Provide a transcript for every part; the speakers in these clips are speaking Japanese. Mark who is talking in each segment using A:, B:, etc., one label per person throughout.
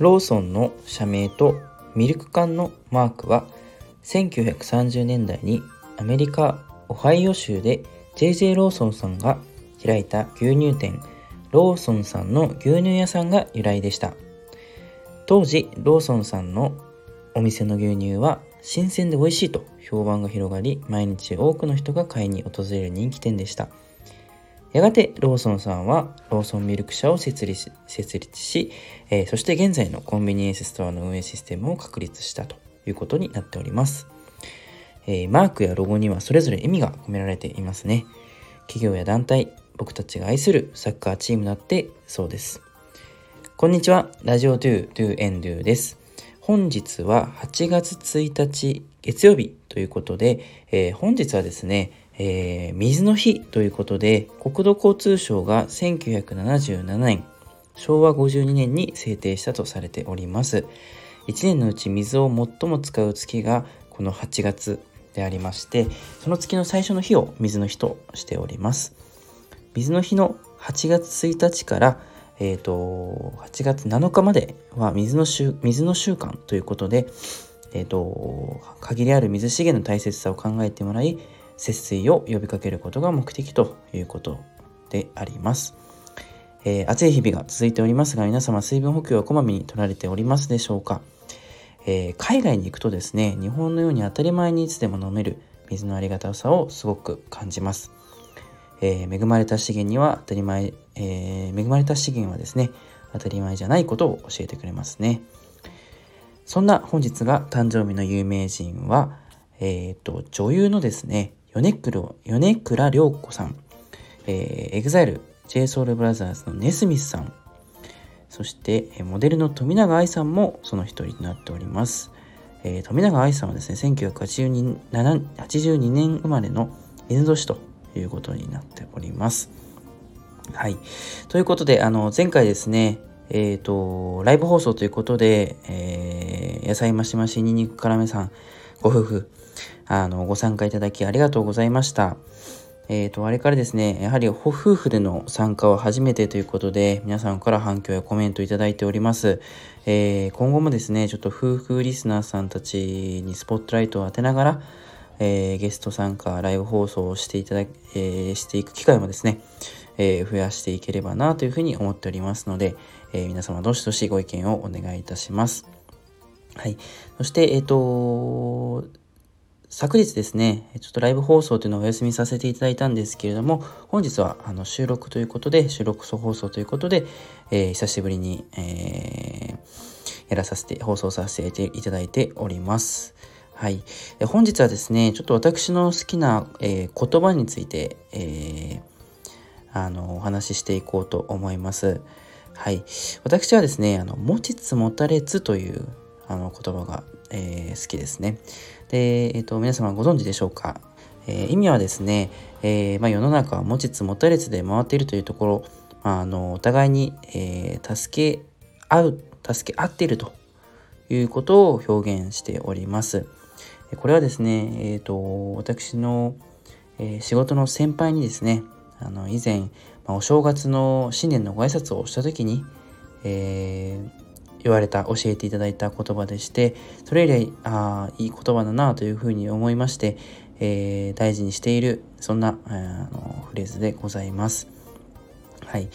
A: ローソンの社名とミルク缶のマークは1930年代にアメリカ・オハイオ州で JJ ローソンさんが開いた牛乳店ローソンさんの牛乳屋さんが由来でした。当時ローソンさんのお店の牛乳は新鮮で美味しいと評判が広がり毎日多くの人が買いに訪れる人気店でした。やがてローソンさんはローソンミルク社を設立設立し、えー、そして現在のコンビニエンスストアの運営システムを確立したということになっております。えー、マークやロゴにはそれぞれ意味が込められていますね。企業や団体、僕たちが愛するサッカーチームだってそうです。こんにちは、ラジオドゥドゥエンドゥです。本日は8月1日月曜日ということで、えー、本日はですね、えー、水の日ということで、国土交通省が1977年、昭和52年に制定したとされております。1年のうち水を最も使う月がこの8月でありまして、その月の最初の日を水の日としております。水の日の8月1日から、えーと、8月7日までは水の週水の週間ということで、えーと限りある水資源の大切さを考えてもらい節水を呼びかけることが目的ということであります。えー、暑い日々が続いておりますが、皆様水分補給はこまめに取られておりますでしょうか、えー、海外に行くとですね、日本のように当たり前にいつでも飲める水のありがたさをすごく感じます。えー、恵まれた資源には当たり前、え恵まれた資源はですね、当たり前じゃないことを教えてくれますね。そんな本日が誕生日の有名人は、えっ、と、女優のですね、米倉米倉涼子さん、えー、EXILE、JSOULBROTHERS のネスミスさん、そしてモデルの富永愛さんもその一人となっております。えー、富永愛さんはですね、1982年生まれの N 年ということになっております。はい。ということで、あの、前回ですね、えっ、ー、と、ライブ放送ということで、えー、野菜増し増しにんにく辛めさん、ご夫婦、あの、ご参加いただきありがとうございました。えっ、ー、と、あれからですね、やはり夫婦での参加は初めてということで、皆さんから反響やコメントいただいております。えー、今後もですね、ちょっと夫婦リスナーさんたちにスポットライトを当てながら、えー、ゲスト参加、ライブ放送をしていただ、えー、していく機会もですね、え、増やしていければなというふうに思っておりますので、え皆様どしどしご意見をお願いいたします。はい。そして、えっ、と、昨日ですね、ちょっとライブ放送というのをお休みさせていただいたんですけれども、本日はあの収録ということで、収録放送ということで、えー、久しぶりに、えー、やらさせて、放送させていただいております。はい。本日はですね、ちょっと私の好きな、えー、言葉について、えあの、お話ししていこうと思います。はい。私はですね、あの、持ちつ持たれつというあの言葉が、えー好きですね。で、えっ、ー、と、皆様ご存知でしょうか、えー、意味はですね、えー、まあ、世の中は持ちつ持たれつで回っているというところ、まあ、あのお互いに、え助け合う助け合っているということを表現しておりますこれはですね、えーと、私の、え仕事の先輩にですねあの以前、まあ、お正月の新年のご挨拶をした時に、えー、言われた教えていただいた言葉でしてそれ以来あいい言葉だなというふうに思いまして、えー、大事にしているそんなあのフレーズでございます。はい、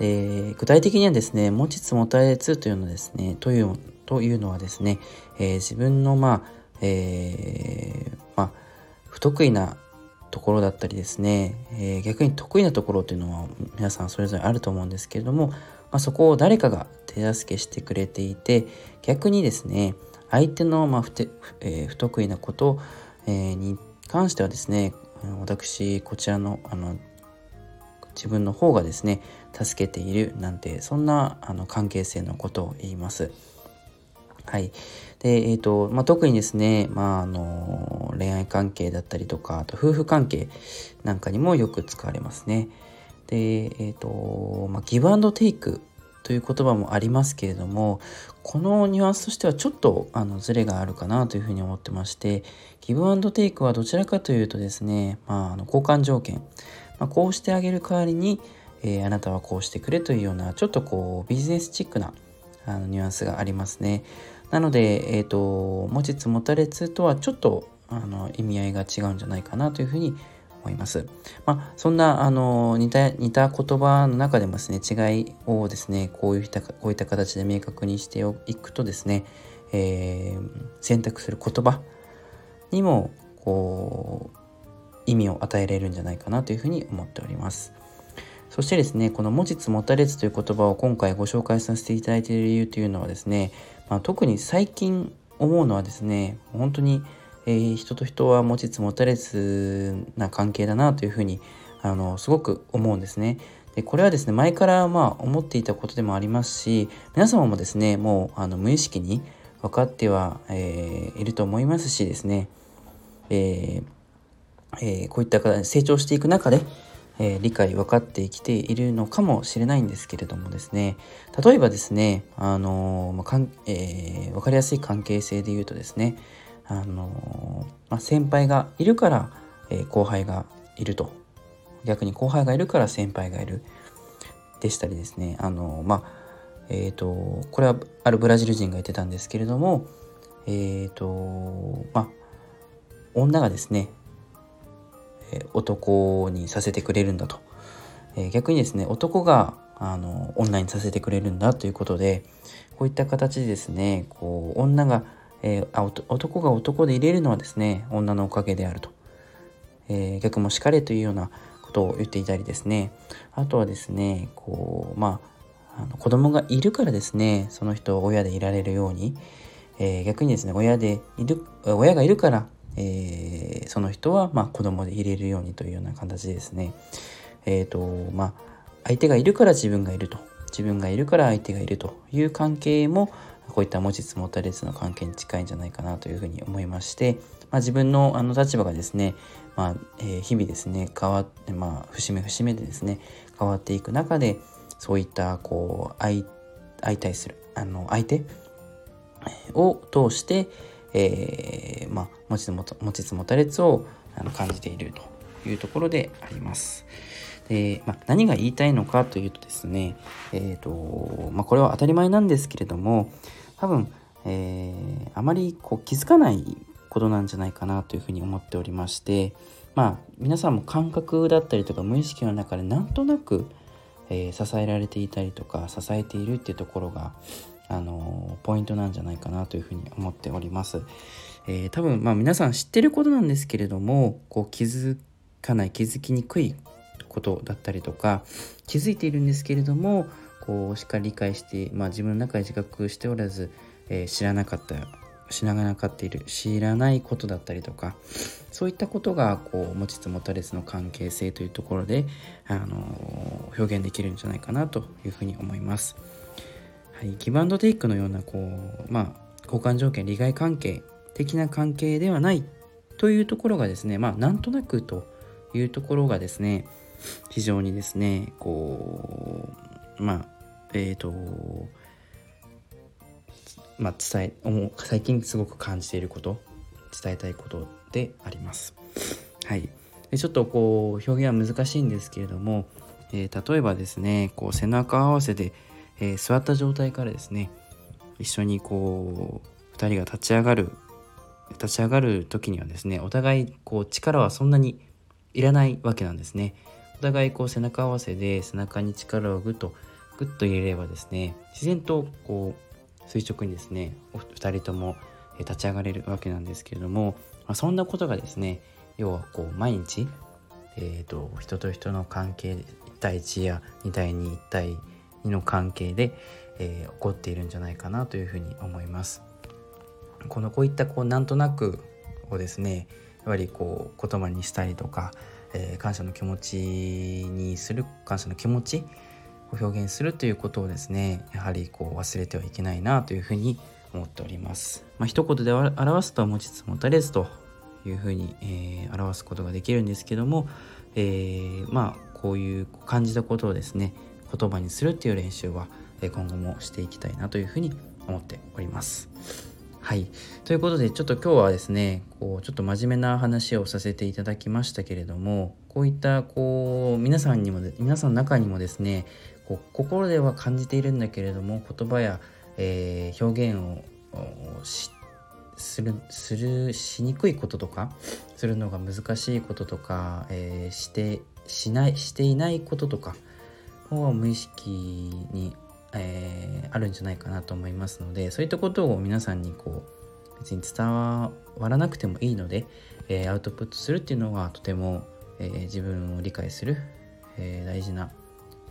A: えー、具体的にはですね持ちつ持たれつというのですねというというのはですね、えー、自分のまあ、えー、まあ、不得意なところだったりですね、えー、逆に得意なところというのは皆さんそれぞれあると思うんですけれども、まあ、そこを誰かが手助けしてくれていて逆にですね相手の、まあ不えー、不得意なこと、に関してはですね私こちらのあの自分の方がですね助けているなんてそんなあの関係性のことを言います。はい。で、え、ー、と、まあ、特にですね、まあ、あの、恋愛関係だったりとか、あと夫婦関係なんかにもよく使われますね。で、えっ、ー、と、まあ、ギブアンドテイクという言葉もありますけれどもこのニュアンスとしてはちょっとあのズレがあるかなというふうに思ってましてギブアンドテイクはどちらかというとですね、まあ、あの交換条件、まあ、こうしてあげる代わりに、えー、あなたはこうしてくれというようなちょっとこうビジネスチックなあのニュアンスがありますね。なので、えーと、持ちつ持たれつとはちょっとあの意味合いが違うんじゃないかなというふうに思います。まあ、そんなあの似た似た言葉の中でもですね違いをですねこういったこういった形で明確にしていくとですね、えー、選択する言葉にもこう意味を与えられるんじゃないかなというふうに思っております。そしてですね、この持ちつ持たれつという言葉を今回ご紹介させていただいている理由というのはですね、まあ、特に最近思うのはですね、本当に、えー、人と人は持ちつ持たれつな関係だなというふうにあのすごく思うんですね。でこれはですね前からまあ思っていたことでもありますし皆様もですねもうあの無意識に分かっては、えー、いると思いますしですね、えーえー、こういった成長していく中でえー、理解分かってきているのかもしれないんですけれどもですね例えばですねあのまあかん、えー、分かりやすい関係性で言うとですねあのまあ、先輩がいるから、え、後輩がいると。逆に後輩がいるから先輩がいる。でしたりですね。あのまあえ、ー、とこれはあるブラジル人が言ってたんですけれどもえっ、ー、とまあ女がですね男にさせてくれるんだと、え逆にですね男があの女にさせてくれるんだということでこういった形でですねこう女が、えー、あ男が男で入れるのはですね女のおかげであると、えー、逆もしかれというようなことを言っていたりですね。あとはですねこうまああの子供がいるからですねその人を親でいられるように、えー、逆にですね親でいる親がいるからえ、その人はまあ子供で入れるようにというような形ですね、えーとまあ、相手がいるから自分がいると。自分がいるから相手がいるという関係もこういった持ちつ持たれつの関係に近いんじゃないかなというふうに思いまして、まあ、自分のあの立場がですね、まあえー、日々ですね変わって、まあ、節目節目でですね変わっていく中でそういったこう相相対するあの相手を通して、えー、まあ、持ちつ持ちつ持たれつをあの感じているというところであります。でまあ、何が言いたいのかというとですね、えーとまあ、これは当たり前なんですけれども多分、えー、あまりこう気づかないことなんじゃないかなというふうに思っておりましてまあ皆さんも感覚だったりとか無意識の中でなんとなく、えー、支えられていたりとか支えているっていうところがあのポイントなんじゃないかなというふうに思っております。えー、多分まあ皆さん知ってることなんですけれどもこう気づかない気づきにくいことだったりとか気づいているんですけれどもこうしっかり理解して、まあ、自分の中で自覚しておらず、えー、知らなかった知らなかっている知らないことだったりとかそういったことがこう持ちつ持たれつの関係性というところで、あの表現できるんじゃないかなというふうに思います。はい、ギブアンドテイクのようなこう、まあ、交換条件利害関係的な関係ではないというところがですねまあなんとなくというところがですね非常にですねこうまあえっ、ー、とまあ伝え最近すごく感じていること伝えたいことであります。はい、でちょっとこう表現は難しいんですけれども、えー、例えばですねこう背中合わせでえー、座った状態からですね一緒にこう2人が立ち上がる立ち上がる時にはですねお互いこう力はそんなにいらないわけなんですね互いこう背中合わせで背中に力をグッとグッと入れればですね自然とこう垂直にですねお二人とも立ち上がれるわけなんですけれども、まあ、そんなことがですね要はこう毎日、えーと、人と人の関係1対1や2対21対2の関係で、えー、起こっているんじゃないかなというふうに思います。このこういったこうなんとなくをですねやはりこう言葉にしたりとか、えー、感謝の気持ちにする感謝の気持ちを表現するということをですねやはりこう忘れてはいけないなというふうに思っております。まあ、一言で表すと持ちつ持たれずというふうに、えー、表すことができるんですけども、えー、まあこういう感じたことをですね言葉にするっていう練習は今後もしていきたいなというふうに思っております。はい。ということで、ちょっと今日はですね、こう、ちょっと真面目な話をさせていただきましたけれども、こういった、こう、皆さんにも、皆さんの中にもですね、こう心では感じているんだけれども、言葉や、えー、表現をするするしにくいこととかするのが難しいこととか、えー、してしないしていないこととかを無意識に、えー、あるんじゃないかなと思いますのでそういったことを皆さんにこう別に伝わらなくてもいいので、えー、アウトプットするっていうのはとても、えー、自分を理解する、え大事な、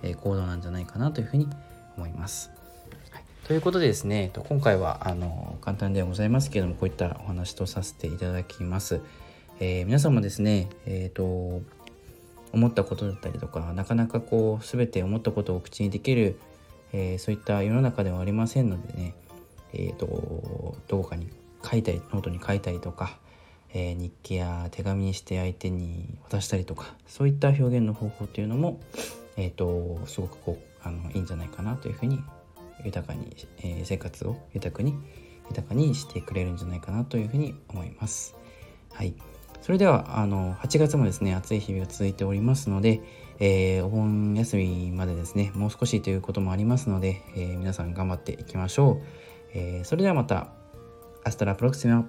A: え行動なんじゃないかなというふうに思います。ということでですね、今回はあの簡単ではございますけれども、こういったお話とさせていただきます。え、皆さんもですね、えっ、と、思ったことだったりとか、なかなかこう、全て思ったことを口にできる、えー、そういった世の中ではありませんのでね、えっ、と、どこかに書いたり、ノートに書いたりとか、え日記や手紙にして相手に渡したりとか、そういった表現の方法っていうのも、えっ、と、すごくこう、あの、いいんじゃないかなというふうに豊かに、えー、生活を豊かに豊かにしてくれるんじゃないかなというふうに思います。はい。それでは、あの、8月もですね、暑い日々が続いておりますので、えー、お盆休みまでですね、もう少しということもありますので、えー、皆さん頑張っていきましょう。えー、それではまた、アストラプロクシマ。